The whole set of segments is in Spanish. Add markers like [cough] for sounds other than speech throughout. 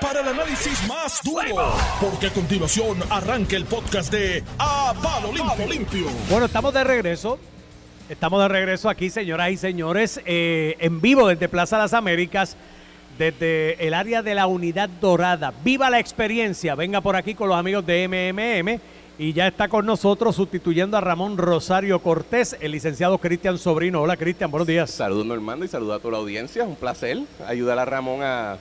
para el análisis más duro, porque a continuación arranca el podcast de A Palo. Limpio. Bueno, estamos de regreso. Estamos de regreso aquí, señoras y señores, eh, en vivo desde Plaza Las Américas, desde el área de la Unidad Dorada. ¡Viva la experiencia! Venga por aquí con los amigos de MMM. Y ya está con nosotros sustituyendo a Ramón Rosario Cortés, el licenciado Cristian Sobrino. Hola Cristian, buenos días. Saludos Normando y saludos a toda la audiencia. Un placer ayudar a Ramón a,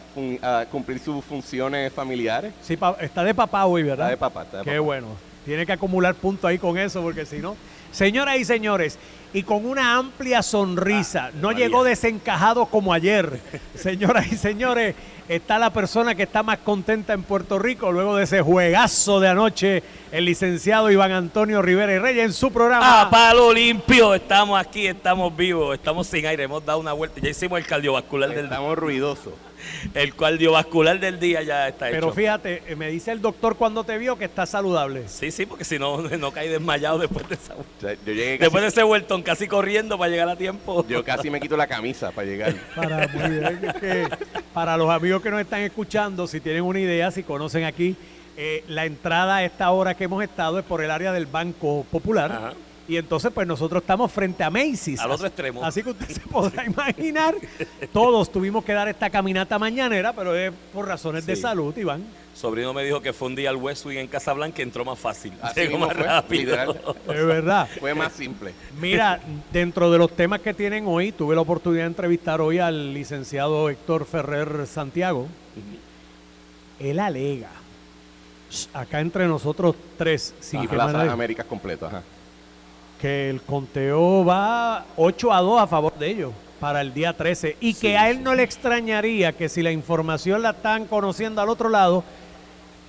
cumplir sus funciones familiares. Sí, está de papá hoy, ¿verdad? Está de papá, está de Qué papá. bueno. Tiene que acumular puntos ahí con eso, porque si no. Señoras y señores, y con una amplia sonrisa, Ah, no María. llegó desencajado como ayer. [laughs] Señoras y señores, está la persona que está más contenta en Puerto Rico luego de ese juegazo de anoche, el licenciado Iván Antonio Rivera y Reyes en su programa. A palo limpio, estamos aquí, estamos vivos, estamos sin aire, hemos dado una vuelta, ya hicimos el cardiovascular del. Estamos ruidosos. El cardiovascular del día ya está Pero hecho. fíjate, eh, me dice el doctor cuando te vio que está saludable. Sí, sí, porque si no, [laughs] no caí desmayado después de esa O sea, yo llegué casi, Después de ese vueltón casi corriendo para llegar a tiempo. yo casi me quito la camisa para llegar. [laughs] Para, muy bien, es que para los amigos que nos están escuchando, si tienen una idea, si conocen aquí, eh, la entrada a esta hora que hemos estado es por el área del Banco Popular. Ajá. Y entonces, pues nosotros estamos frente a Macy's. Al otro extremo. Así que usted [laughs] se podrá imaginar. Todos tuvimos que dar esta caminata mañanera, pero es por razones de salud, Iván. Sobrino me dijo que fue un día al Westwing en Casablanca y entró más fácil. Así Llegó más fue, rápido. literal. [laughs] Es verdad. Fue más simple. Mira, [laughs] dentro de los temas que tienen hoy, tuve la oportunidad de entrevistar hoy al licenciado Héctor Ferrer Santiago. Él alega, acá entre nosotros tres, sin Y que Plaza nadie- Américas completo, ajá. Que el conteo va 8 a 2 a favor de ellos para el día 13 y que a él sí. no le extrañaría que si la información la están conociendo al otro lado,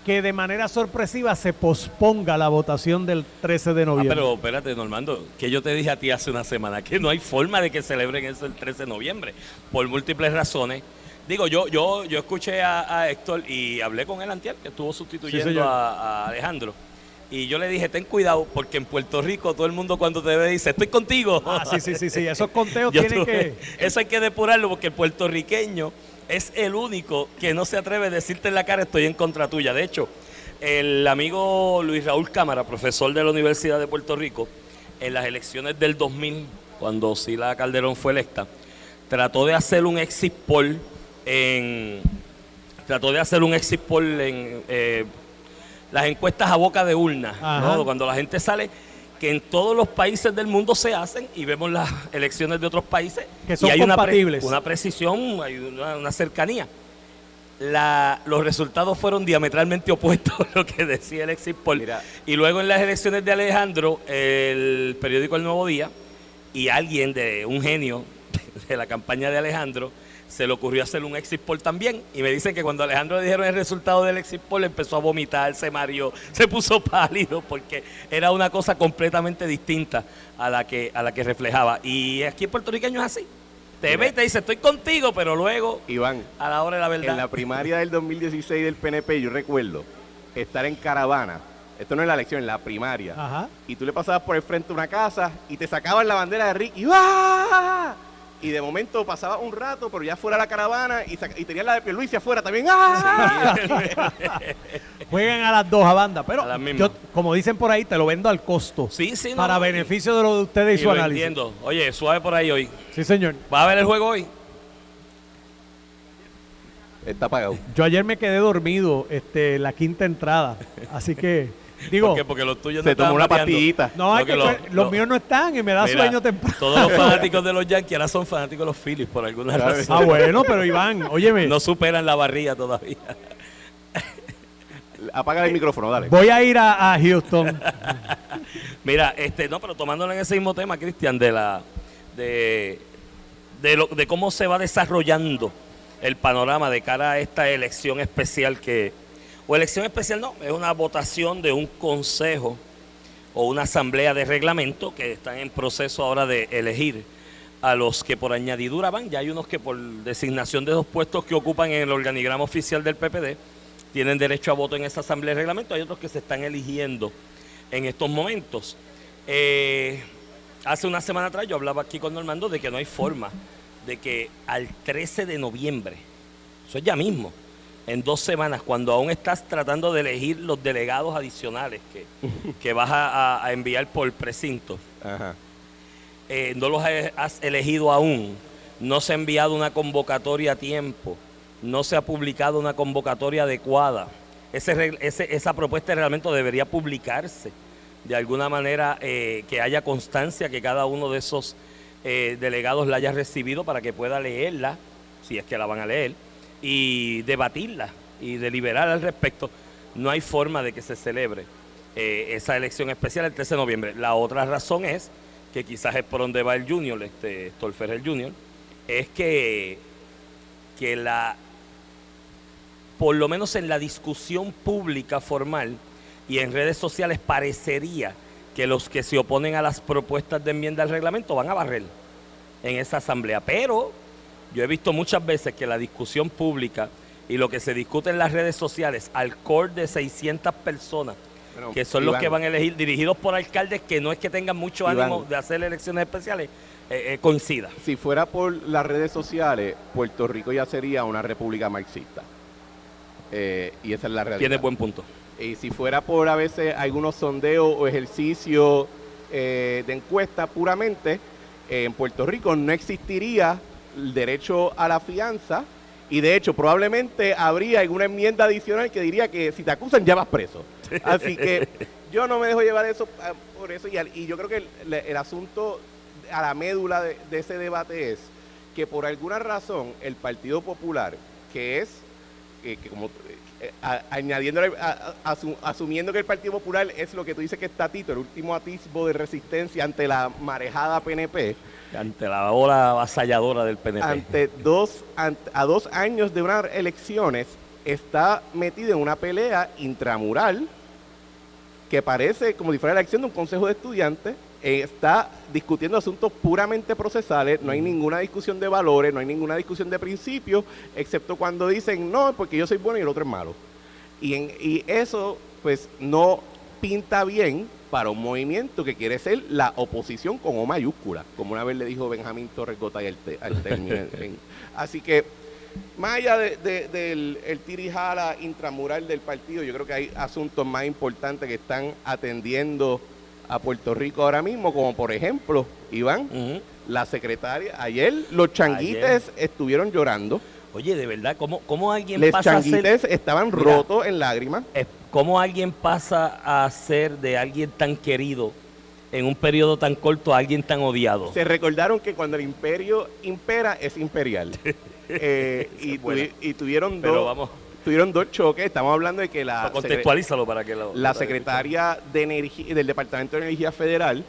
que de manera sorpresiva se posponga la votación del 13 de Ah, noviembre. pero espérate, Normando, que yo te dije a ti hace una semana que no hay forma de que celebren eso el 13 de noviembre, por múltiples razones. Digo, yo yo yo escuché a, a Héctor y hablé con él antier, que estuvo sustituyendo a Alejandro. Y yo le dije, ten cuidado, porque en Puerto Rico todo el mundo cuando te ve dice, estoy contigo. Ah, sí, sí, sí, sí, esos conteos [laughs] tienen que... [laughs] Eso hay que depurarlo porque el puertorriqueño es el único que no se atreve a decirte en la cara estoy en contra tuya. De hecho, el amigo Luis Raúl Cámara, profesor de la Universidad de Puerto Rico, en las elecciones del 2000, cuando Sila Calderón fue electa, trató de hacer un exit poll en... Trató de hacer un exit poll en... eh, las encuestas a boca de urna, cuando la gente sale, que en todos los países del mundo se hacen y vemos las elecciones de otros países Que son y hay una, pre- una precisión, hay una, una cercanía. La- los resultados fueron diametralmente opuestos a [laughs] lo que decía el exit poll. Mira. Y luego en las elecciones de Alejandro, el periódico El Nuevo Día y alguien de un genio [laughs] de la campaña de Alejandro se le ocurrió hacer un exit poll también. Y me dicen que cuando a Alejandro le dijeron el resultado del exit poll empezó a vomitar, se mareó, [laughs] se puso pálido porque era una cosa completamente distinta a la que, a la que reflejaba. Y aquí en puertorriqueño es así. Te Mira. ve y te dice, estoy contigo, pero luego, Iván, a la hora de la verdad. en la primaria del 2016 del PNP, yo recuerdo estar en caravana. Esto no es la elección, en la primaria. Ajá. y tú le pasabas por el frente de una casa y te sacaban la bandera de Ricky. ¡Ah! Y de momento pasaba un rato, pero ya fuera la caravana y, y tenían la de Pierluisi afuera también. ¡Ah! [laughs] Juegan a las dos a banda, pero A yo, como dicen por ahí, te lo vendo al costo. Sí, sí, no, Para no, beneficio de lo de ustedes y, y su lo análisis. entiendo. Oye, suave por ahí hoy. Sí, señor. ¿Vas a ver el juego hoy? Está apagado. Yo ayer me quedé dormido, este, la quinta entrada. Así que, digo, ¿Por qué? Porque los tuyos no Se tomó estaban una pastillita. no, No, que, que lo- los lo- míos no están y me da Mira, sueño temprano. Todos los [laughs] fanáticos de los Yankees ahora son fanáticos de los Phillies por alguna Claro. razón. Ah, bueno, pero Iván, óyeme, No superan la barriga todavía. [laughs] Apaga el micrófono, dale. voy a ir a, a Houston. [laughs] Mira, este, no, pero tomándolo en ese mismo tema, Cristian, de la de, de, lo- de cómo se va desarrollando el panorama de cara a esta elección especial que, o elección especial no, es una votación de un consejo o una asamblea de reglamento que están en proceso ahora de elegir a los que por añadidura van, ya hay unos que por designación de dos puestos que ocupan en el organigrama oficial del PPD tienen derecho a voto en esa asamblea de reglamento, hay otros que se están eligiendo en estos momentos. Eh, hace una semana atrás yo hablaba aquí con Normando de que no hay forma de que al 13 de noviembre, eso es ya mismo, en dos semanas, cuando aún estás tratando de elegir los delegados adicionales que, [laughs] que vas a, a enviar por precinto, Ajá. eh, no los has elegido aún, no se ha enviado una convocatoria a tiempo, no se ha publicado una convocatoria adecuada. Ese, ese- esa propuesta de reglamento debería publicarse de alguna manera, eh, que haya constancia que cada uno de esos eh, delegados la haya recibido para que pueda leerla, si es que la van a leer, y debatirla y deliberar al respecto. No hay forma de que se celebre eh, esa elección especial el 13 de noviembre. La otra razón es que quizás es por donde va el Junior, este Stolfer el Junior, es que, que la, por lo menos en la discusión pública formal y en redes sociales parecería que los que se oponen a las propuestas de enmienda al reglamento van a barrer en esa asamblea. Pero yo he visto muchas veces que la discusión pública y lo que se discute en las redes sociales, al core de 600 personas, que son los que van a elegir, dirigidos por alcaldes que no es que tengan mucho Iván. ánimo de hacer elecciones especiales, eh, eh, coincida. Si fuera por las redes sociales, Puerto Rico ya sería una república marxista. Eh, y esa es la realidad. Tiene buen punto. Y si fuera por a veces algunos sondeos o ejercicios de encuesta puramente, en Puerto Rico no existiría el derecho a la fianza y de hecho probablemente habría alguna enmienda adicional que diría que si te acusan ya vas preso. [laughs] Así que yo no me dejo llevar eso ah, por eso y, y yo creo que el, el asunto a la médula de, de ese debate es que por alguna razón el Partido Popular, que es que, que como eh, a- añadiéndole, a- a- asu- asumiendo que el Partido Popular es lo que tú dices que es Tatito, el último atisbo de resistencia ante la marejada PNP, Ante la ola avasalladora del PNP. ante dos, ante- a dos años de unas elecciones, está metido en una pelea intramural que parece como si fuera la elección de un consejo de estudiantes, eh, está discutiendo asuntos puramente procesales, no hay ninguna discusión de valores, no hay ninguna discusión de principios, excepto cuando dicen, no, porque yo soy bueno y el otro es malo. Y, en- y eso, pues, no pinta bien para un movimiento que quiere ser la oposición con O mayúscula, como una vez le dijo Benjamín Torres Gotay al, te- al término. [laughs] así que, más allá de- de- del el tirijala intramural del partido, yo creo que hay asuntos más importantes que están atendiendo a Puerto Rico ahora mismo, como por ejemplo, Iván, la secretaria, ayer los changuites estuvieron llorando, Oye, de verdad, ¿cómo, cómo alguien los pasa a ser... changuites estaban Mira. rotos en lágrimas. ¿Cómo alguien pasa a ser de alguien tan querido en un periodo tan corto a alguien tan odiado? Se recordaron que cuando el imperio impera es imperial. [laughs] Eh, y, tuvi- tuvieron, Pero dos, vamos, tuvieron dos choques. Estamos hablando de que la, secre- contextualízalo para que lo... la secretaria de energía, del Departamento de Energía Federal,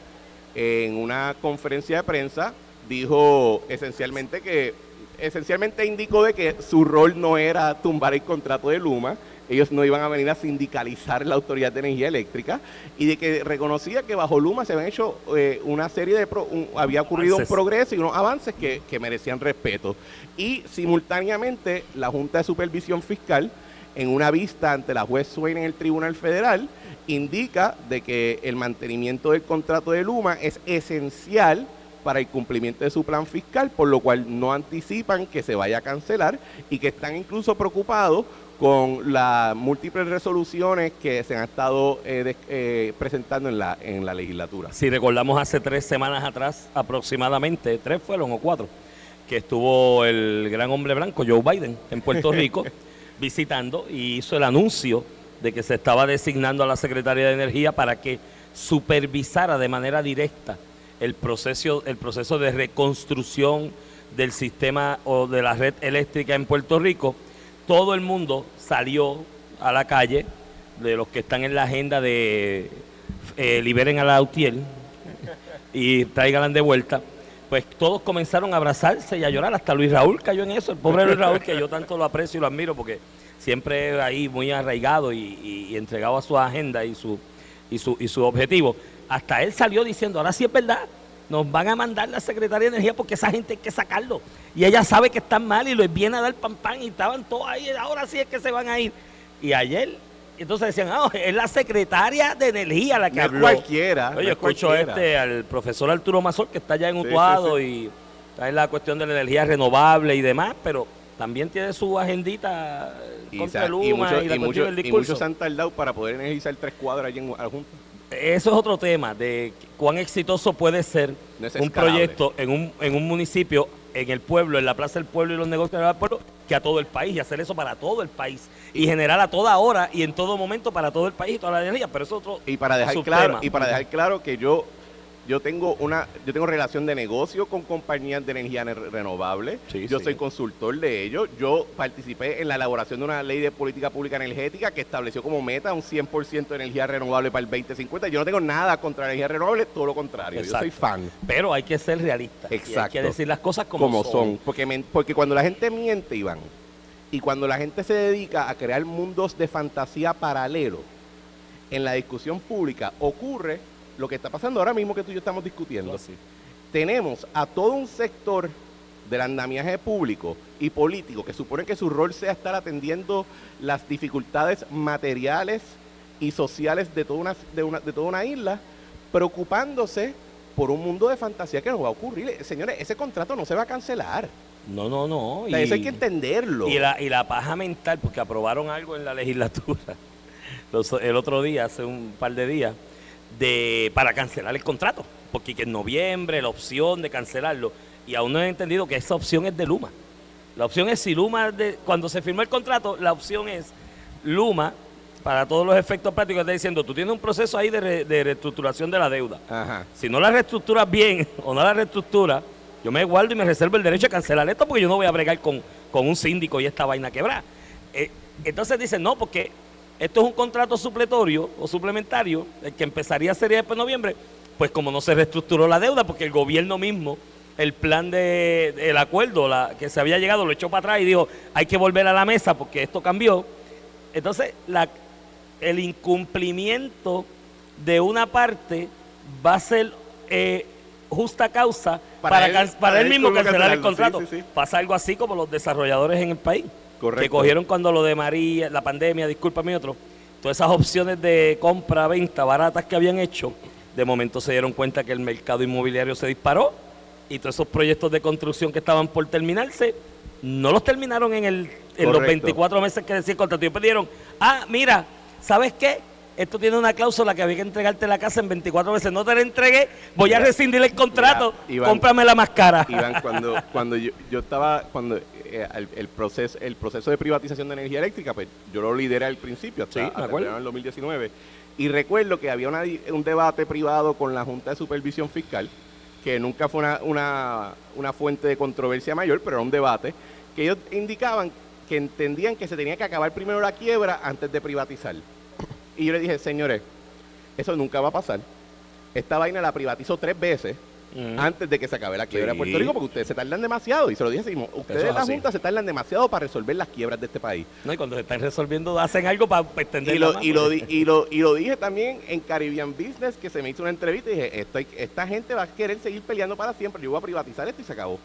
en una conferencia de prensa, dijo esencialmente que, esencialmente indicó de que su rol no era tumbar el contrato de Luma, ellos no iban a venir a sindicalizar la Autoridad de Energía Eléctrica y de que reconocía que bajo Luma se habían hecho eh, una serie de, pro- un- había ocurrido un Avances. progreso y unos avances que, que merecían respeto. Y simultáneamente la Junta de Supervisión Fiscal en una vista ante la juez Swain en el Tribunal Federal, indica de que el mantenimiento del contrato de Luma es esencial para el cumplimiento de su plan fiscal, por lo cual no anticipan que se vaya a cancelar y que están incluso preocupados con las múltiples resoluciones que se han estado eh, de- eh, presentando en la, en la legislatura. Si recordamos hace tres semanas atrás aproximadamente, tres fueron o cuatro, que estuvo el gran hombre blanco Joe Biden en Puerto Rico [laughs] visitando y hizo el anuncio de que se estaba designando a la Secretaría de Energía para que supervisara de manera directa el proceso, el proceso de reconstrucción del sistema o de la red eléctrica en Puerto Rico. Todo el mundo salió a la calle, de los que están en la agenda de eh, liberen a la Autiel y tráiganla de vuelta, pues todos comenzaron a abrazarse y a llorar, hasta Luis Raúl cayó en eso, el pobre Luis Raúl, que yo tanto lo aprecio y lo admiro, porque siempre ahí muy arraigado y, y- y entregado a su agenda y su, y, su, y su objetivo. Hasta él salió diciendo, ahora sí es verdad, nos van a mandar la Secretaría de Energía porque esa gente hay que sacarlo. Y ella sabe que están mal y les viene a dar pan pan y estaban todos ahí, ahora sí es que se van a ir. Y ayer, entonces decían, ah, es la Secretaria de Energía la que No habló. cualquiera. no Oye, es escucho cualquiera. este al profesor Arturo Mazor, que está allá en Sí, Utuado sí, y está en la cuestión de la energía renovable y demás, pero también tiene su agendita Y, contra el y Luma muchos- y, la y muchos- del y muchos han tardado para poder energizar tres cuadras allí en juntos. Eso es otro tema de cuán exitoso puede ser es un proyecto en un, en un municipio, en el pueblo, en la plaza del pueblo y los negocios del pueblo, que a todo el país y hacer eso para todo el país y generar a toda hora y en todo momento para todo el país y toda la energía. Pero eso es otro Y para dejar claro, y para dejar claro que yo yo tengo una yo tengo relación de negocio con compañías de energía ne- renovable. Sí, yo sí. soy consultor de ellos. Yo participé en la elaboración de una ley de política pública energética que estableció como meta un 100% de energía renovable para el 2050. Yo no tengo nada contra la energía renovable, todo lo contrario. Yo Exacto. soy fan. Pero hay que ser realista. Y hay Exacto. que decir las cosas como, como, son. Porque, porque cuando la gente miente, Iván, y cuando la gente se dedica a crear mundos de fantasía paralelo en la discusión pública, ocurre lo que está pasando ahora mismo que tú y yo estamos discutiendo. Así. Tenemos a todo un sector del andamiaje público y político que supone que su rol sea estar atendiendo las dificultades materiales y sociales de toda una, de una, de toda una isla, preocupándose por un mundo de fantasía que no va a ocurrir. Eh, Señores, ese contrato no se va a cancelar. No, no, no. O sea, eso hay que entenderlo. Y la, y la paja mental, porque aprobaron algo en la legislatura [laughs] los- el otro día, hace un par de días, de para cancelar el contrato. Porque que en noviembre la opción de cancelarlo. Y aún no he entendido que esa opción es de Luma. La opción es si Luma, de- cuando se firmó el contrato, la opción es Luma, para todos los efectos prácticos, está diciendo, tú tienes un proceso ahí de, re- de reestructuración de la deuda. Ajá. Si no la reestructuras bien [laughs] o no la reestructuras, yo me guardo y me reservo el derecho a cancelar esto porque yo no voy a bregar con, con un síndico y esta vaina quebrada. Eh, entonces dicen, no, porque esto es un contrato supletorio o suplementario, el que empezaría sería después de noviembre, pues como no se reestructuró la deuda, porque el gobierno mismo, el plan de, el acuerdo la, que se había llegado, lo echó para atrás y dijo, hay que volver a la mesa porque esto cambió. Entonces, la, el incumplimiento de una parte va a ser eh, justa causa Para para, él- can- para para él él mismo cancelar el contrato. sí, sí, sí. Pasa algo así como los desarrolladores en el país. Correcto. Que cogieron cuando lo de María, la pandemia, discúlpame otro, todas esas opciones de compra, venta baratas que habían hecho, de momento se dieron cuenta que el mercado inmobiliario se disparó y todos esos proyectos de construcción que estaban por terminarse, no los terminaron en, el, en los Correcto. 24 meses que decía el contrato. Y pidieron, ah, mira, ¿sabes qué? Esto tiene una cláusula que había que entregarte la casa en 24 meses. No te la entregué, voy a rescindir el contrato, mira, Iván, cómprame la más cara. Iván, cuando, cuando yo, yo estaba, cuando eh, el, el proceso, el proceso de privatización de energía eléctrica, pues yo lo lideré al principio, hasta, Sí, hasta acuerdo. el verano del 2019. Y recuerdo que había una un debate privado con la Junta de Supervisión Fiscal, que nunca fue una, una, una fuente de controversia mayor, pero era un debate, que ellos indicaban que entendían que se tenía que acabar primero la quiebra antes de privatizar. Y yo le dije, señores, eso nunca va a pasar. Esta vaina la privatizó tres veces antes de que se acabe la quiebra de. Puerto Rico, porque ustedes se tardan demasiado. Y se lo dije así, ustedes es la. Junta se tardan demasiado para resolver las quiebras de este país. No, y cuando se están resolviendo, hacen algo para extender Y lo, y, lo, di- [laughs] y, lo, y lo dije también en Caribbean Business, que se me hizo una entrevista y dije, esto esta gente va a querer seguir peleando para siempre, yo voy a privatizar esto y se acabó.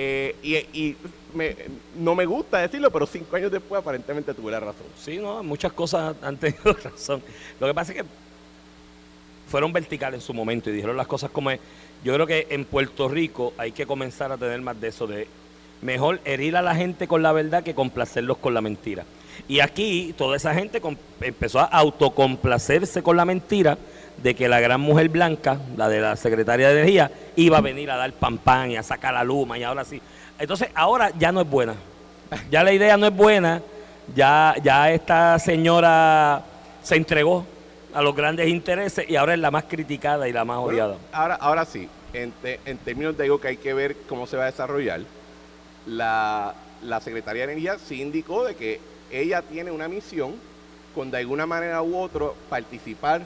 Eh, y no me gusta decirlo, pero cinco años después aparentemente tuve la razón. Sí, no, muchas cosas [laughs] han tenido [laughs] razón. Lo que pasa es que fueron verticales en su momento y dijeron las cosas como es. Yo creo que en Puerto Rico hay que comenzar a tener más de eso, de mejor herir a la gente con la verdad que complacerlos con la mentira. Y aquí toda esa gente empezó a autocomplacerse con la mentira de que la gran mujer blanca, la de la secretaria de Energía, iba a venir a dar pan pan y a sacar la luma y ahora sí. Entonces ahora ya no es buena. Ya la idea no es buena, ya, ya esta señora se entregó a los grandes intereses y ahora es la más criticada y la más Bueno, odiada. ahora, ahora sí, en, te- en términos de algo que hay que ver cómo se va a desarrollar, la, la Secretaría de Energía sí indicó de que ella tiene una misión con de alguna manera u otro participar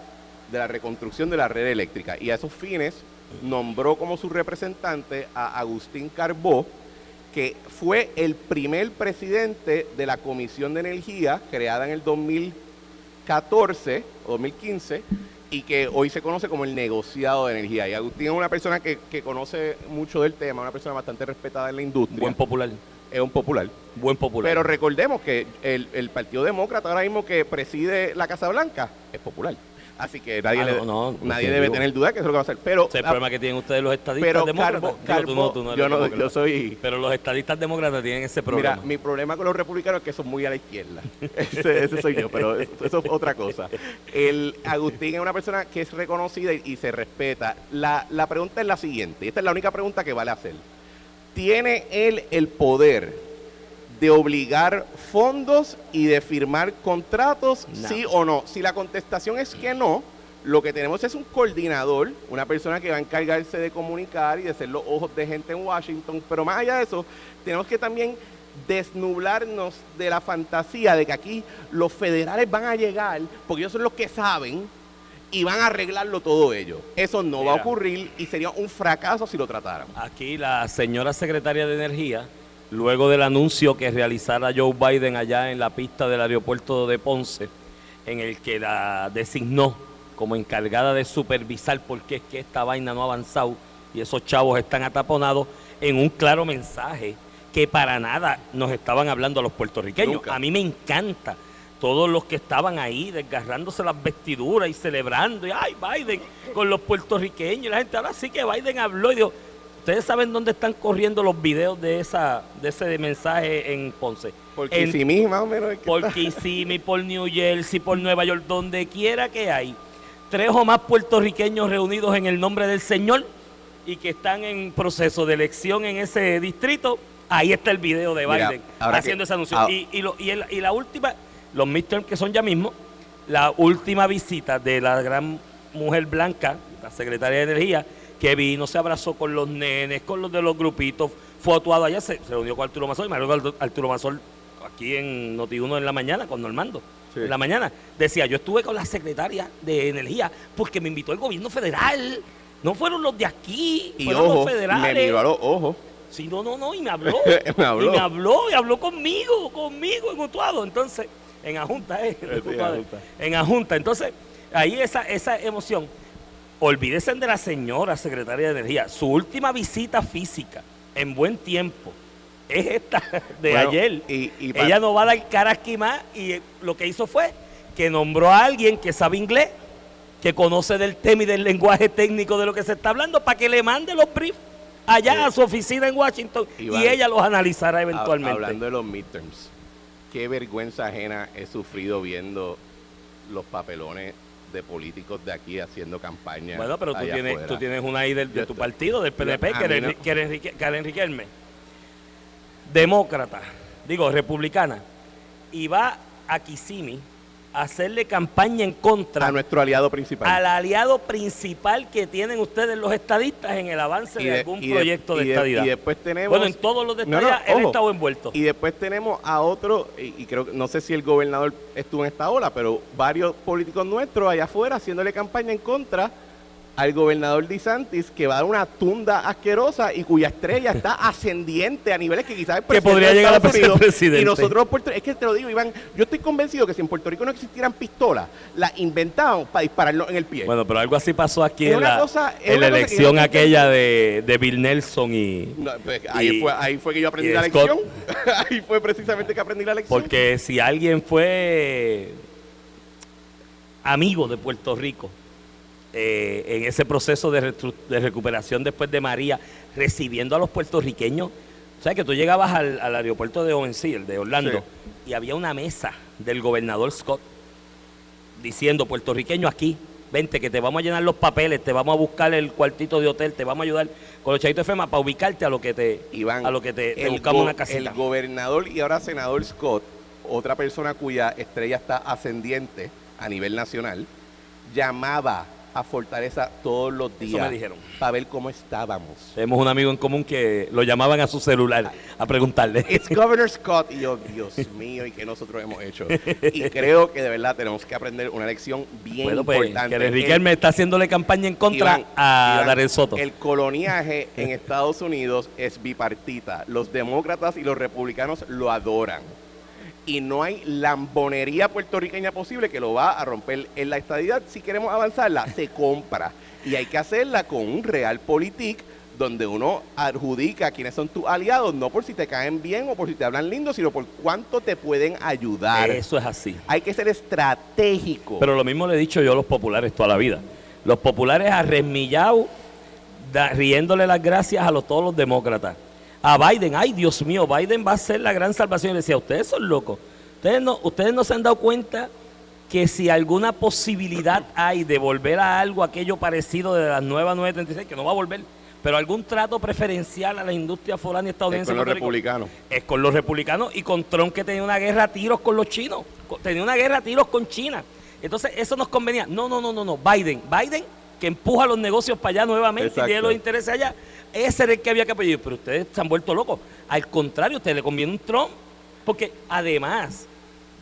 de la reconstrucción de la red eléctrica. Y a esos fines nombró como su representante a Agustín Carbó, que fue el primer presidente de la Comisión de Energía creada en el 2014 o 2015 y que hoy se conoce como el negociado de energía. Y Agustín es una persona que, que conoce mucho del tema, una persona bastante respetada en la industria. Buen popular, es un popular. buen popular. Pero recordemos que el, el Partido Demócrata ahora mismo que preside la Casa Blanca es popular. Así que nadie, Ah, le- no, no, nadie definitivo. debe tener duda que eso es lo que va a hacer. Pero, es el ah, problema que tienen ustedes los estadistas pero demócratas. Calvo, Digo, tú no, Calvo, tú no eres yo, yo soy... Pero los estadistas demócratas tienen ese Mira, problema. mi problema con los republicanos es que son muy a la izquierda. [laughs] Ese, ese soy yo, pero eso, eso es otra cosa. El Agustín es una persona que es reconocida y, y se respeta. La, la pregunta es la siguiente, y esta es la única pregunta que vale hacer. ¿Tiene él el poder de obligar fondos y de firmar contratos, No. sí o no? Si la contestación es que no, lo que tenemos es un coordinador, una persona que va a encargarse de comunicar y de ser los ojos de gente en Washington, pero más allá de eso, tenemos que también desnublarnos de la fantasía de que aquí los federales van a llegar, porque ellos son los que saben, y van a arreglarlo todo ello. Eso no va a ocurrir y sería un fracaso si lo trataran. Aquí la señora secretaria de Energía, luego del anuncio que realizara Joe Biden allá en la pista del aeropuerto de Ponce, en el que la designó como encargada de supervisar por qué es que esta vaina no ha avanzado y esos chavos están ataponados, en un claro mensaje que para nada nos estaban hablando a los puertorriqueños. Nunca. A mí me encanta todos los que estaban ahí desgarrándose las vestiduras y celebrando, y ay, Biden con los puertorriqueños, y la gente, ahora sí que Biden habló y dijo, ¿ustedes saben dónde están corriendo los videos de esa de ese mensaje en Ponce? Si mí más o menos por está- Kissimmee, por New Jersey, por Nueva York, donde quiera que hay tres o más puertorriqueños reunidos en el nombre del Señor y que están en proceso de elección en ese distrito, ahí está el video de Mira, Biden ahora haciendo que- ese anuncio. ah. y, y lo- y el- y la última, los midterms que son ya mismo, la última visita de la gran mujer blanca, la secretaria de Energía, que vino, se abrazó con los nenes, con los de los grupitos, fue actuado allá, se, se reunió con Arturo Mazol, y me acuerdo que Arturo Mazol aquí en Noti1 en la mañana con Normando. Sí. En la mañana decía, yo estuve con la secretaria de Energía porque me invitó el gobierno federal. No fueron los de aquí, Y fueron ojo, los me federales. miró a los ojos. Sí, no, no, no, y me [laughs] habló. Me habló. Y me habló, y habló conmigo, conmigo en Utuado. Entonces, en Ajunta, ¿eh? Sí, Utuado. Ajunta. En Ajunta. Entonces, ahí esa, esa emoción. Olvídese de la señora secretaria de Energía. Su última visita física, en buen tiempo, es esta de Bueno, ayer. y- Ella no va a dar cara aquí más y lo que hizo fue que nombró a alguien que sabe inglés, que conoce del tema y del lenguaje técnico de lo que se está hablando, para que le mande los briefs allá Sí. a su oficina en Washington Iván, y ella los analizará eventualmente. Hablando de los midterms, qué vergüenza ajena he sufrido viendo los papelones de políticos de aquí haciendo campaña. Bueno, pero tú tienes, afuera. tú tienes una ahí del- de, Yo tu estoy- partido, del PNP, yo- que eres, no. que eres Enrique- Karen Riquelme. Demócrata, digo, republicana. Y va a Kissimmee hacerle campaña en contra a nuestro aliado principal. al aliado principal que tienen ustedes los estadistas en el avance de, de- algún de- proyecto de, de- estadidad. y después tenemos- bueno, en todos los de No, no, él estado envuelto. Y después tenemos a otro, y, y creo que no sé si el gobernador estuvo en esta ola, pero varios políticos nuestros allá afuera haciéndole campaña en contra al gobernador DeSantis que va a dar una tunda asquerosa y cuya estrella está [laughs] ascendiente a niveles que quizás el presidente podría de llegar a ser presidente. Y nosotros, Puerto, es que te lo digo, Iván, yo estoy convencido que si en Puerto Rico no existieran pistolas, las inventaban para dispararnos en el pie. Bueno, pero algo así pasó aquí en la, cosa- en la que elección aquella de, de Bill Nelson y... No, pues, ahí, y- fue, ahí fue que yo aprendí la Scott- lección. [laughs] ahí fue precisamente que aprendí la lección. Porque si alguien fue amigo de Puerto Rico eh, en ese proceso de, recuperación después de María, recibiendo a los puertorriqueños, o sea que tú llegabas al, al aeropuerto de el de Orlando, y había una mesa del gobernador Scott diciendo, puertorriqueño aquí, vente que te vamos a llenar los papeles, te vamos a buscar el cuartito de hotel, te vamos a ayudar con los chavitos de FEMA para ubicarte a lo que te, Iván, a lo que te, buscamos una casita. El gobernador y ahora senador Scott, otra persona cuya estrella está ascendiente a nivel nacional, llamaba a Fortaleza todos los me días dijeron. para ver cómo estábamos. Tenemos un amigo en común que lo llamaban a su celular a preguntarle. [laughs] It's Governor Scott. Y yo, Dios [laughs] mío, ¿y qué nosotros hemos hecho? [laughs] Y creo que de verdad tenemos que aprender una lección bien Bueno, pues, importante. que Enrique me está haciéndole campaña en contra Iván, a Iván, Darel Soto. El coloniaje en Estados Unidos es bipartita. Los demócratas y los republicanos lo adoran. Y no hay lambonería puertorriqueña posible que lo va a romper en la estadidad. Si queremos avanzarla, [laughs] se compra. Y hay que hacerla con un realpolitik donde uno adjudica quiénes son tus aliados, no por si te caen bien o por si te hablan lindo, sino por cuánto te pueden ayudar. Eso es así. Hay que ser estratégico. Pero lo mismo le he dicho yo a los populares toda la vida. Los populares arremillados, riéndole las gracias a los, todos los demócratas. A Biden, ay Dios mío, Biden va a ser la gran salvación. Y le decía, ustedes son locos. Ustedes no, ustedes no se han dado cuenta que si alguna posibilidad hay de volver a algo, aquello parecido de las nuevas 936, que no va a volver, pero algún trato preferencial a la industria foránea Es estadounidense. con los republicanos. es con los republicanos y con Trump que tenía una guerra a tiros con los chinos, tenía una guerra a tiros con China. Entonces eso nos convenía. No, no, no, no, no. Biden, Biden que empuja los negocios para allá nuevamente Exacto. y tiene los intereses allá. Ese era el que había que pedir. Pero ustedes se han vuelto locos. Al contrario, a ustedes le conviene un Trump. Porque además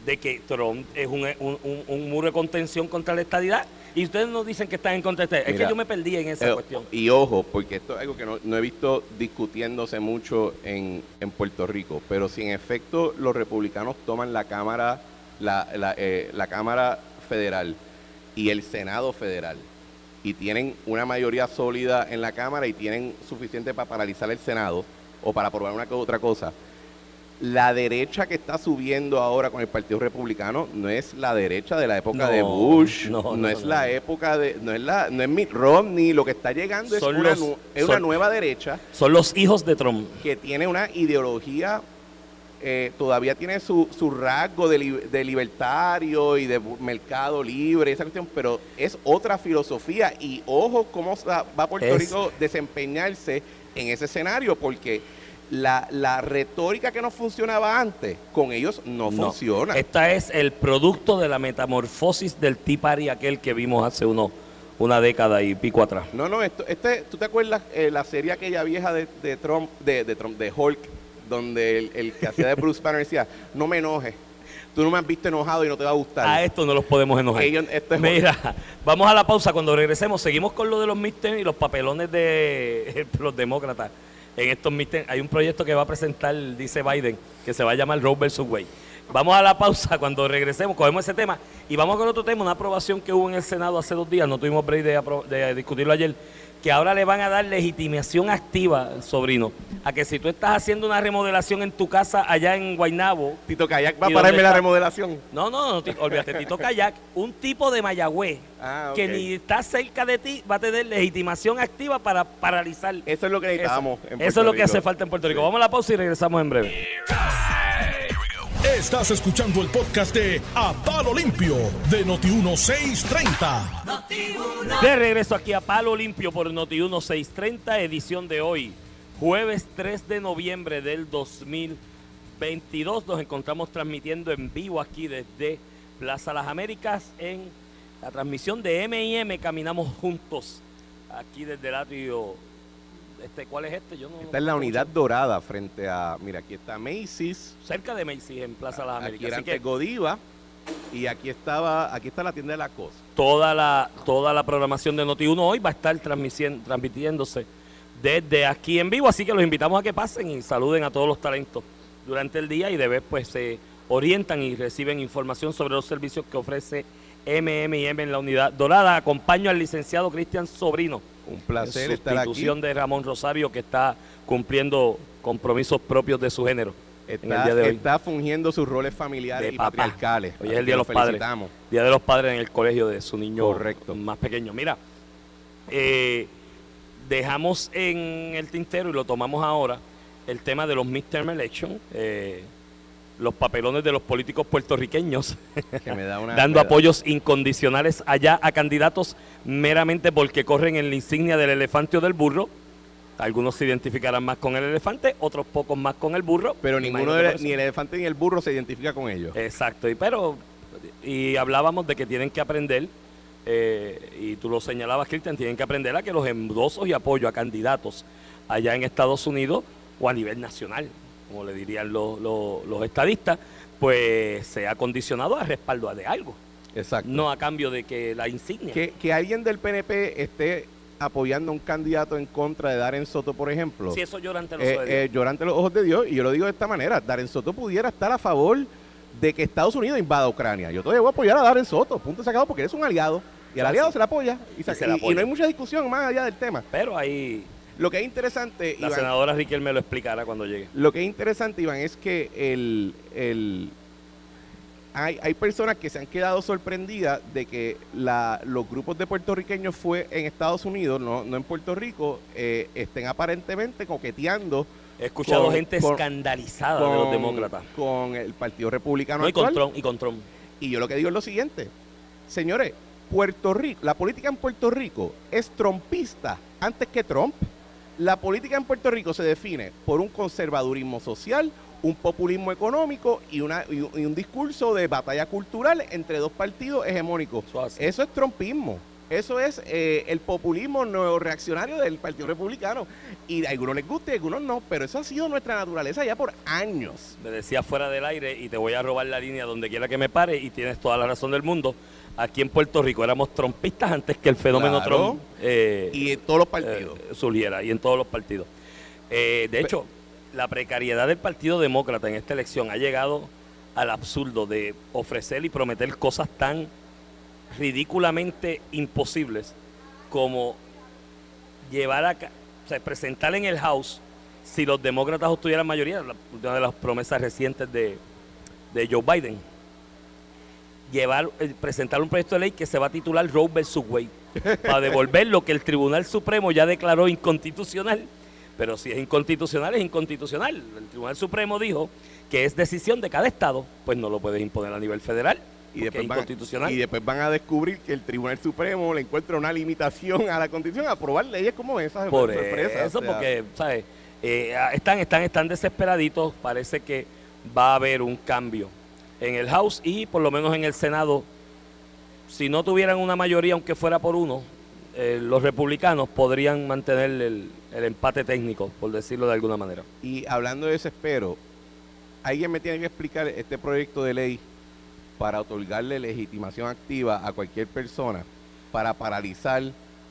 de que Trump es un, un- un- un muro de contención contra la estadidad, y ustedes nos dicen que están en contra de ustedes. Es que yo me perdí en esa Eh, cuestión. Y ojo, porque esto es algo que no, no he visto discutiéndose mucho en, en Puerto Rico, pero si en efecto los republicanos toman la Cámara, la, la, eh, la Cámara Federal y el Senado Federal y tienen una mayoría sólida en la Cámara y tienen suficiente para paralizar el Senado o para aprobar una otra cosa, la derecha que está subiendo ahora con el Partido Republicano no es la derecha de la época de No, Bush, no, no, no, es no, la no. época de, no es la, no es Mitt Romney, lo que está llegando es, una, los- nu- es una son- nueva derecha Son los hijos de Trump. que tiene una ideología, eh, todavía tiene su, su rasgo de, li- de libertario y de mercado libre, esa cuestión, pero es otra filosofía y ojo cómo va Puerto Es- Rico desempeñarse en ese escenario, porque la, la retórica que no funcionaba antes, con ellos no, No. funciona. Esta es el producto de la metamorfosis del Tea Party aquel que vimos hace uno, una década y pico atrás. No, no, esto, este, ¿tú te acuerdas eh, la serie aquella vieja de, de Trump, de, de Trump, de Hulk, donde el, el que hacía de Bruce Banner decía, no me enojes, tú no me has visto enojado y no te va a gustar. A esto no los podemos enojar. Ellos- esto es Mira, [laughs] vamos a la pausa. Cuando regresemos, seguimos con lo de los midterms y los papelones de [laughs] los demócratas. En estos midterms hay un proyecto que va a presentar, dice Biden, que se va a llamar Roe vs. Wade. Vamos a la pausa. Cuando regresemos, cogemos ese tema y vamos con otro tema, una aprobación que hubo en el Senado hace dos días, no tuvimos break de discutirlo ayer, que ahora le van a dar legitimación activa, sobrino, a que si tú estás haciendo una remodelación en tu casa allá en Guaynabo, Tito Kayak va a ¿Y pararme la remodelación. no, no, no, olvídate, Tito Kayak, un tipo de Mayagüez [laughs] Ah, que ni está cerca de ti va a tener legitimación activa para paralizar. Eso es lo que necesitamos. Eso, en Eso es Puerto lo que Rico. hace falta en Puerto Rico. Sí. Vamos a la pausa y regresamos en breve. Estás escuchando el podcast de A Palo Limpio de Noti1630. De regreso aquí a Palo Limpio por Noti 1630, edición de hoy, jueves 3 de noviembre del 2022. Nos encontramos transmitiendo en vivo aquí desde Plaza Las Américas en la transmisión de M&M Caminamos Juntos, aquí desde el atrio. Este, ¿Cuál es este? Yo no, Está en la unidad dorada frente a, mira, aquí está Macy's, cerca de Macy's en Plaza Las aquí Américas. era Así antes que Godiva y aquí estaba, aquí está la tienda de la cosa. toda la, toda la programación de Noti1 hoy va a estar transmitiéndose desde aquí en vivo, así que los invitamos a que pasen y saluden a todos los talentos durante el día y de vez pues se orientan y reciben información sobre los servicios que ofrece MMM en la unidad dorada. Acompaño al licenciado Cristian Sobrino, Un placer en estar aquí. sustitución de Ramón Rosario que está cumpliendo compromisos propios de su género Está, está fungiendo sus roles familiares De y papá. patriarcales. Hoy es el Día de lo los Padres. Día de los Padres en el colegio de su niño Correcto. más pequeño. Mira, eh, dejamos en el tintero y lo tomamos ahora el tema de los midterm elections, eh, los papelones de los políticos puertorriqueños, [laughs] Que me da una, [laughs] dando apoyos incondicionales allá a candidatos meramente porque corren en la insignia del elefante o del burro. Algunos se identificarán más con el elefante, otros pocos más con el burro. Pero ninguno, de- ni el elefante ni el burro se identifica con ellos. Exacto, y pero y hablábamos de que tienen que aprender, eh, y tú lo señalabas, Cristian, tienen que aprender a que los endosos y apoyo a candidatos allá en Estados Unidos o a nivel nacional, como le dirían los, los- los estadistas, pues sea condicionado a respaldo de algo, Exacto. no a cambio de que la insignia. Que, que alguien del PNP esté apoyando a un candidato en contra de Darren Soto, por ejemplo. Si eso llora ante los eh, ojos de Dios. eh, llora ante los ojos de Dios, y yo lo digo de esta manera, Darren Soto pudiera estar a favor de que Estados Unidos invada Ucrania. Yo todavía voy a apoyar a Darren Soto, punto sacado, porque él es un aliado, y al Ah, aliado sí. se le apoya, y, se- se le y- y apoya. no hay mucha discusión más allá del tema. Pero ahí Lo que es interesante, La Iván, senadora Riquel me lo explicará cuando llegue. lo que es interesante, Iván, es que el, el- hay, hay personas que se han quedado sorprendidas de que la- los grupos de puertorriqueños fue en Estados Unidos, no, no en Puerto Rico, eh, estén aparentemente coqueteando He escuchado Con- gente con- escandalizada de los demócratas. con el Partido Republicano No, y con actual. Trump. Y con Trump. Y yo lo que digo es lo siguiente, señores, Puerto Rico, la política en Puerto Rico es trompista antes que Trump. La política en Puerto Rico se define por un conservadurismo social, un populismo económico y, una, y un, y un discurso de batalla cultural entre dos partidos hegemónicos. Eso es trumpismo. Eso es eh, el populismo neoreaccionario del Partido Republicano. Y a algunos les gusta y a algunos no, pero eso ha sido nuestra naturaleza ya por años. Me decía fuera del aire y te voy a robar la línea donde quiera que me pare y tienes toda la razón del mundo. Aquí en Puerto Rico éramos trompistas antes que el fenómeno Claro. Trump eh, Y en todos los partidos. eh, surgiera y en todos los partidos. Eh, de hecho, la precariedad del Partido Demócrata en esta elección ha llegado al absurdo de ofrecer y prometer cosas tan ridículamente imposibles como llevar a o sea, presentar en el House si los demócratas obtuvieran mayoría, una de las promesas recientes de, de Joe Biden, llevar, eh, presentar un proyecto de ley que se va a titular Roe vs. Wade, [laughs] para devolver lo que el Tribunal Supremo ya declaró inconstitucional. Pero si es inconstitucional, es inconstitucional. El Tribunal Supremo dijo que es decisión de cada estado, pues no lo puedes imponer a nivel federal. Y después, es van, inconstitucional. y después van a descubrir que el Tribunal Supremo le encuentra una limitación a la Constitución a aprobar leyes como esas. Por sorpresa, eso, o sea, porque, ¿sabes? Eh, están, están, están desesperaditos. Parece que va a haber un cambio en el House y por lo menos en el Senado. Si no tuvieran una mayoría, aunque fuera por uno, eh, los republicanos podrían mantener el, el empate técnico, por decirlo de alguna manera. Y hablando de desespero, alguien me tiene que explicar este proyecto de ley para otorgarle legitimación activa a cualquier persona para paralizar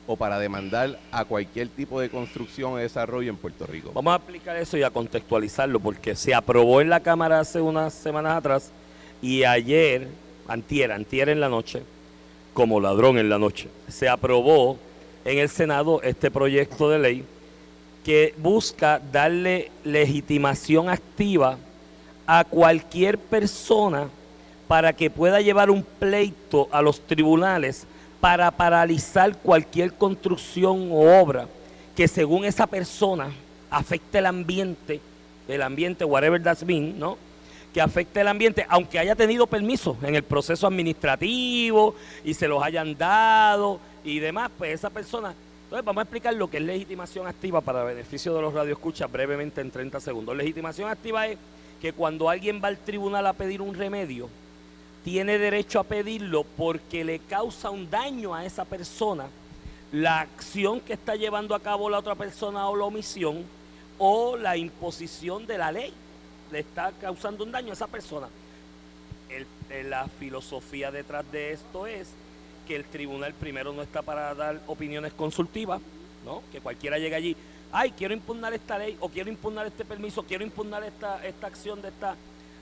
o para demandar a cualquier tipo de construcción o desarrollo en Puerto Rico. Vamos a aplicar eso y a contextualizarlo, porque se aprobó en la Cámara hace unas semanas atrás y ayer, antier, antier en la noche, como ladrón en la noche, se aprobó en el Senado este proyecto de ley que busca darle legitimación activa a cualquier persona para que pueda llevar un pleito a los tribunales para paralizar cualquier construcción o obra que según esa persona afecte el ambiente, el ambiente, whatever that's mean, ¿no? Que afecte el ambiente, aunque haya tenido permiso en el proceso administrativo y se los hayan dado y demás, pues esa persona. Entonces vamos a explicar lo que es legitimación activa para beneficio de los radioescuchas brevemente en 30 segundos. Legitimación activa es que cuando alguien va al tribunal a pedir un remedio, tiene derecho a pedirlo porque le causa un daño a esa persona la acción que está llevando a cabo la otra persona o la omisión o la imposición de la ley le está causando un daño a esa persona. La filosofía detrás de esto es que el tribunal primero no está para dar opiniones consultivas, ¿no? Que cualquiera llegue allí, ay, quiero impugnar esta ley, o quiero impugnar este permiso, quiero impugnar esta, esta acción de esta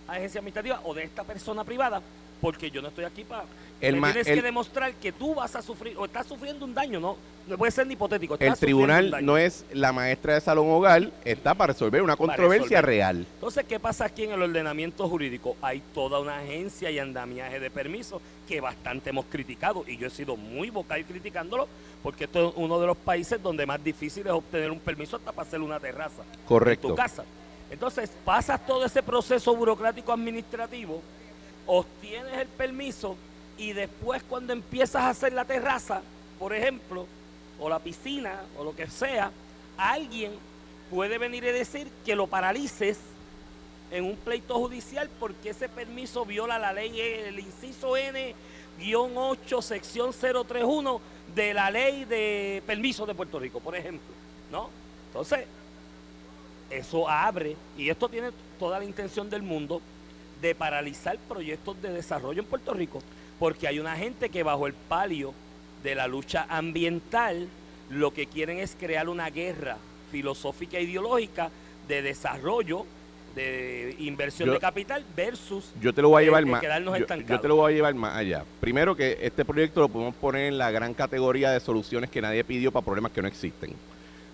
agencia administrativa o de esta persona privada, porque yo no estoy aquí para... El me tienes el- que demostrar que tú vas a sufrir, o estás sufriendo un daño, ¿no? No puede ser ni hipotético. El tribunal no es la maestra de salón hogar, está para resolver una controversia resolver. real. Entonces, ¿qué pasa aquí en el ordenamiento jurídico? Hay toda una agencia y andamiaje de permisos que bastante hemos criticado y yo he sido muy vocal criticándolo porque esto es uno de los países donde más difícil es obtener un permiso hasta para hacer una terraza Correcto. en tu casa. Entonces, pasas todo ese proceso burocrático administrativo, obtienes el permiso y después cuando empiezas a hacer la terraza, por ejemplo, o la piscina o lo que sea, alguien puede venir y decir que lo paralices en un pleito judicial porque ese permiso viola la ley, el inciso N-8, sección 031 de la ley de permisos de Puerto Rico, por ejemplo. ¿No? Entonces, eso abre, y esto tiene toda la intención del mundo, de paralizar proyectos de desarrollo en Puerto Rico, porque hay una gente que bajo el palio de la lucha ambiental lo que quieren es crear una guerra filosófica e ideológica de desarrollo, de inversión Yo- de capital versus Yo te lo voy a llevar más. quedarnos Yo, estancados. yo te lo voy a llevar más allá. Primero que este proyecto lo podemos poner en la gran categoría de soluciones que nadie pidió para problemas que no existen.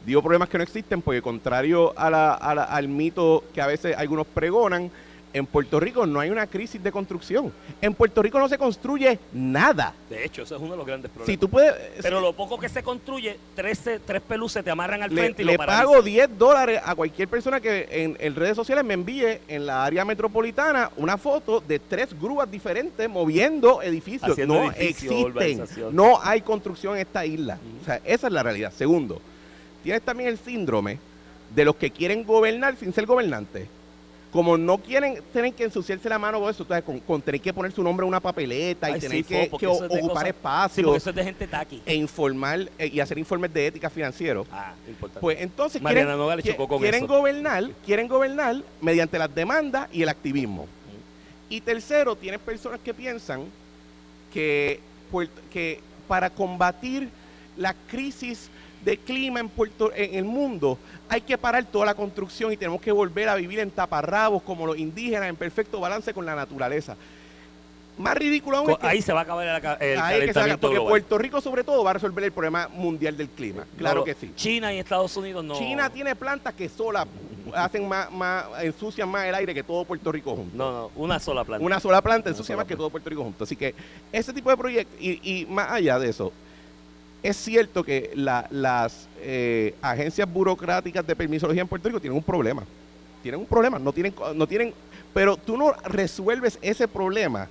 Digo problemas que no existen porque contrario a la- a la- al mito que a veces algunos pregonan, en Puerto Rico no hay una crisis de construcción. En Puerto Rico no se construye nada. De hecho, eso es uno de los grandes problemas. Si tú puedes... Pero lo poco que se construye, tres, tres peluces te amarran al le, frente y le lo paralizan. pago 10 dólares a cualquier persona que en, en redes sociales me envíe en la área metropolitana una foto de tres grúas diferentes moviendo edificios. Haciendo no existen. No hay construcción en esta isla. O sea, esa es la realidad. Segundo, tienes también el síndrome de los que quieren gobernar sin ser gobernantes. Como no quieren, tienen que ensuciarse la mano con eso, entonces, con, con tener que poner su nombre en una papeleta y tener sí, que, es ocupar espacio Sí, eso es de gente taqui. e informar eh, y hacer informes de ética financiero. Ah, importante. Pues entonces Mariana quieren, qui- chocó con quieren eso. gobernar, quieren gobernar mediante las demandas y el activismo. Y tercero, tienes personas que piensan que, Puerto- que para combatir la crisis de clima en Puerto en el mundo hay que parar toda la construcción y tenemos que volver a vivir en taparrabos como los indígenas en perfecto balance con la naturaleza. Más ridículo aún es que Ahí se va a acabar el, el Ahí es que se calentamiento porque global. Puerto Rico sobre todo va a resolver el problema mundial del clima. Claro No, que sí. China y Estados Unidos no. China tiene plantas que sola hacen más, más, ensucian más el aire que todo Puerto Rico junto. No, no, una sola planta. Una sola planta Una ensucia sola más que todo Puerto Rico junto. Así que ese tipo de proyectos, y, y más allá de eso, es cierto que la- las eh, agencias burocráticas de permisología en Puerto Rico tienen un problema. Tienen un problema, no tienen, no tienen, pero tú no resuelves ese problema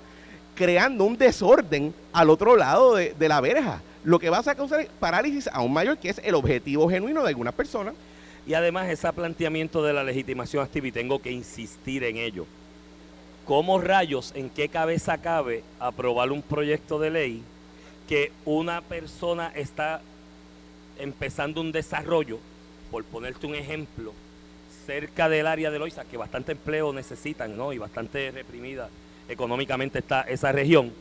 creando un desorden al otro lado de, de la verja. Lo que vas a causar es parálisis aún mayor, que es el objetivo genuino de algunas personas. Y además ese planteamiento de la legitimación activa, y tengo que insistir en ello. ¿Cómo rayos, en qué cabeza cabe aprobar un proyecto de ley que una persona está empezando un desarrollo, por ponerte un ejemplo, cerca del área de Loiza, que bastante empleo necesitan, ¿no? Y bastante reprimida económicamente está esa región,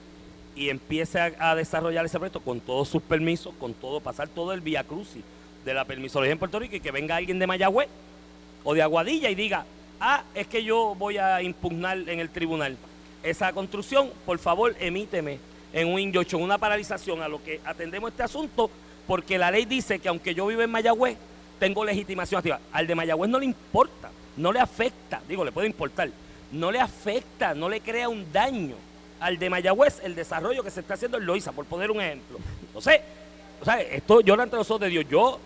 y empiece a, desarrollar ese proyecto con todos sus permisos, con todo, pasar todo el vía crucis de la permisología en Puerto Rico y que venga alguien de Mayagüez o de Aguadilla y diga, ah, es que yo voy a impugnar en el tribunal esa construcción, por favor emíteme en un injunction, una paralización a lo que atendemos este asunto, porque la ley dice que aunque yo viva en Mayagüez, tengo legitimación activa. Al de Mayagüez no le importa, no le afecta, digo, le puede importar, no le afecta, no le crea un daño al de Mayagüez el desarrollo que se está haciendo en Loiza, por poner un ejemplo. Entonces, o sea, esto yo ante los ojos de Dios, yo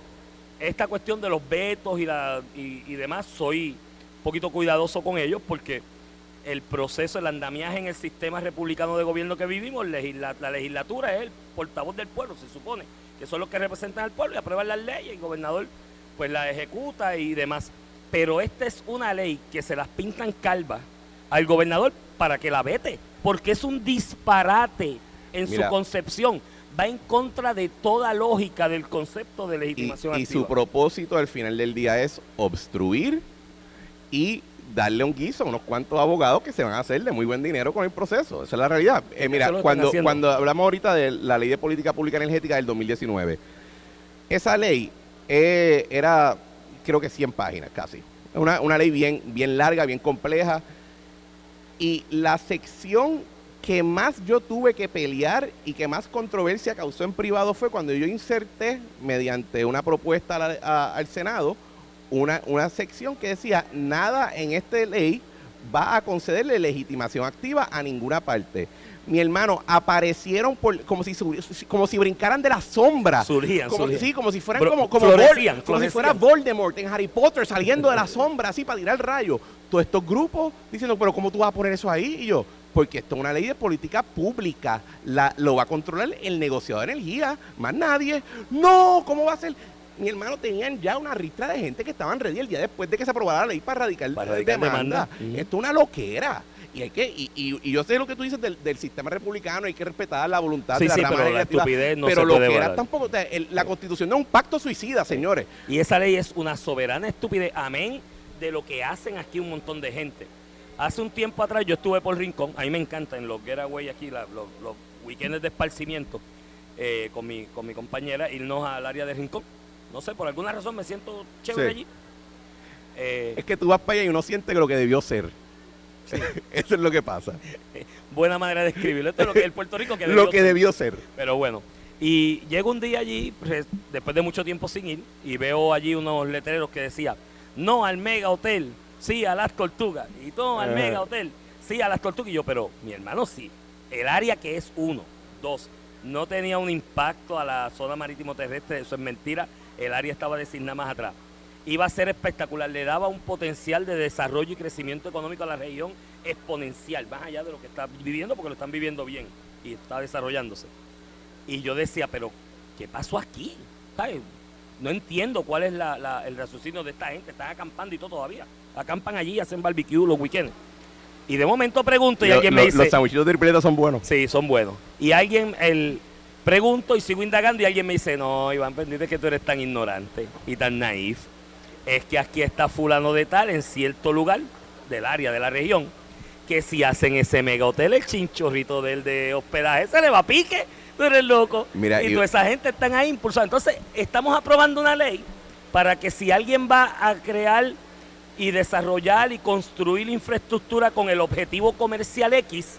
esta cuestión de los vetos y, la, y demás, soy un poquito cuidadoso con ellos porque el proceso, el andamiaje en el sistema republicano de gobierno que vivimos, legisla- la legislatura es el portavoz del pueblo, se supone, que son los que representan al pueblo y aprueban las leyes, y el gobernador pues la ejecuta y demás. Pero esta es una ley que se las pintan calvas al gobernador para que la vete, porque es un disparate en Mira. su concepción. Va en contra de toda lógica del concepto de Y, legitimación y activa. su propósito al final del día es obstruir y darle un guiso a unos cuantos abogados que se van a hacer de muy buen dinero con el proceso. Esa es la realidad. Eh, mira, cuando, cuando hablamos ahorita de la ley de política pública energética del 2019, esa ley eh, era, creo que 100 páginas casi. Una, una ley bien, bien larga, bien compleja. Y la sección que más yo tuve que pelear y que más controversia causó en privado fue cuando yo inserté, mediante una propuesta a la- a- al Senado, una, una sección que decía, nada en esta ley va a concederle legitimación activa a ninguna parte. Mi hermano, aparecieron por, como, si, como si brincaran de la sombra. Surgían, como, surgían. Sí, como si fueran Bro- como, como, florecían, como si fuera Voldemort en Harry Potter saliendo de la sombra así para tirar rayos. Todos estos grupos diciendo, pero ¿cómo tú vas a poner eso ahí? Y yo, porque esto es una ley de política pública. La, lo va a controlar el negociador de energía, más nadie. No, ¿cómo va a ser? Mi hermano tenían ya una ristra de gente que estaban ready el día después de que se aprobara la ley para radicar, Para radicar demanda. Esto es una loquera. Y, hay que, y, y- y yo sé lo que tú dices del, del sistema republicano, hay que respetar la voluntad Sí, de la sí, rama pero la estupidez no pero se lo puede que era tampoco, o sea, el- la constitución no es un pacto suicida, señores. Y esa ley es una soberana estupidez, amén, de lo que hacen aquí un montón de gente. Hace un tiempo atrás yo estuve por Rincón, a mí me encanta en los getaway aquí, la- los, los weekends de esparcimiento, eh, con, mi, con mi compañera, irnos al área de Rincón. No sé, por alguna razón me siento chévere Sí. allí. Eh, Es que tú vas para allá y uno siente que lo que debió ser. [laughs] Eso es lo que pasa. [laughs] buena manera de escribirlo. Esto es lo que el Puerto Rico que lo que ser. debió ser. Pero bueno, Y llego un día allí, después de mucho tiempo sin ir, y veo allí unos letreros que decía, no al Mega Hotel, sí a las tortugas. Y todo al. Mega Hotel, sí a las tortugas. Y yo, pero mi hermano sí. El área que es uno, dos, no tenía un impacto a la zona marítimo terrestre, eso es mentira. El área estaba designada más atrás. Iba a ser espectacular, le daba un potencial de desarrollo y crecimiento económico a la región exponencial, más allá de lo que está viviendo, porque lo están viviendo bien y está desarrollándose. Y yo decía, pero ¿qué pasó aquí? ¿Sabes? No entiendo cuál es la- la- el raciocinio de esta gente. Están acampando y todo todavía. Acampan allí, hacen barbecue los weekends. Y de momento pregunto y Lo- alguien lo- me dice... los sandwichitos de tripleta son buenos. Sí, son buenos. Y alguien, el, pregunto y sigo indagando y alguien me dice, no, Iván, pendiente que tú eres tan ignorante y tan naif. Es que aquí está fulano de tal en cierto lugar del área, de la región, que si hacen ese mega hotel, el chinchorrito del de hospedaje, se le va a pique. Tú eres loco. Mira, y y- toda esa gente están ahí impulsando. Entonces, estamos aprobando una ley para que si alguien va a crear y desarrollar y construir infraestructura con el objetivo comercial X,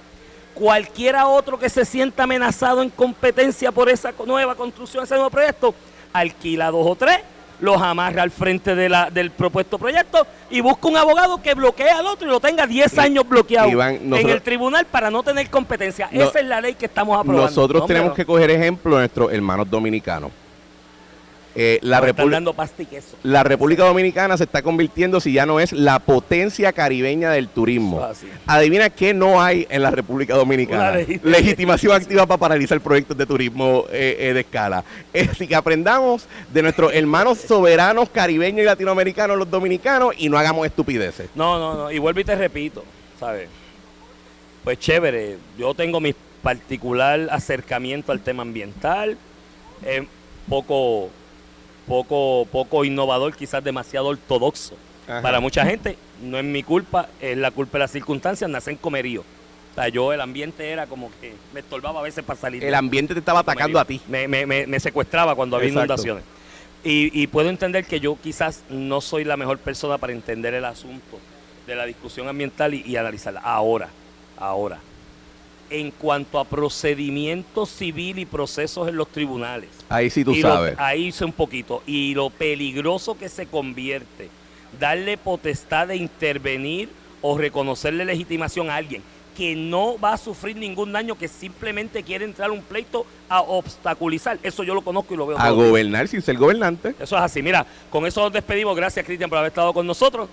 cualquiera otro que se sienta amenazado en competencia por esa nueva construcción, ese nuevo proyecto, alquila dos o tres, los amarra al frente de la- del propuesto proyecto y busca un abogado que bloquee al otro y lo tenga 10 I- años bloqueado Iván, en el tribunal para no tener competencia. No- Esa es la ley que estamos aprobando. Nosotros No, tenemos pero que coger ejemplo de nuestros hermanos dominicanos. Eh, la, República- la República Dominicana se está convirtiendo, si ya no es, la potencia caribeña del turismo. Así. Adivina qué no hay en la República Dominicana. Legitimación activa para paralizar proyectos de turismo eh, eh, de escala. Es decir, que aprendamos de nuestros hermanos soberanos caribeños y latinoamericanos, los dominicanos, y no hagamos estupideces. No, no, no. Y vuelvo y te repito, ¿sabes? Pues chévere, yo tengo mi particular acercamiento al tema ambiental, es poco, poco, poco innovador, quizás demasiado ortodoxo. Ajá. Para mucha gente, no es mi culpa, es la culpa de las circunstancias, nace en comerío. O sea, yo el ambiente era como que me estorbaba a veces para salir. El ambiente te estaba atacando a ti. me, me- me- me secuestraba cuando había Exacto. inundaciones. Y, y puedo entender que yo quizás no soy la mejor persona para entender el asunto de la discusión ambiental y, y analizarla. Ahora, ahora, en cuanto a procedimiento civil y procesos en los tribunales, Ahí sí tú y lo- sabes. ahí hice un poquito. Y lo peligroso que se convierte, darle potestad de intervenir o reconocerle legitimación a alguien que no va a sufrir ningún daño, que simplemente quiere entrar a un pleito a obstaculizar. Eso yo lo conozco y lo veo. A gobernar sin ser gobernante. Eso es así. Mira, con eso nos despedimos. Gracias, Cristian, por haber estado con nosotros.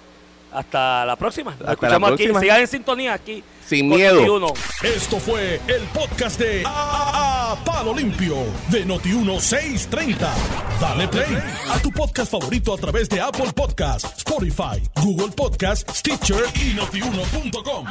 Hasta la próxima. Nos Hasta la escuchamos próxima. aquí. Sigan en sintonía aquí. Sin miedo. Noti1. Esto fue el podcast de A, A- Palo Limpio de Noti1630. Dale play a tu podcast favorito a través de Apple Podcasts, Spotify, Google Podcasts, Stitcher y notiuno.com.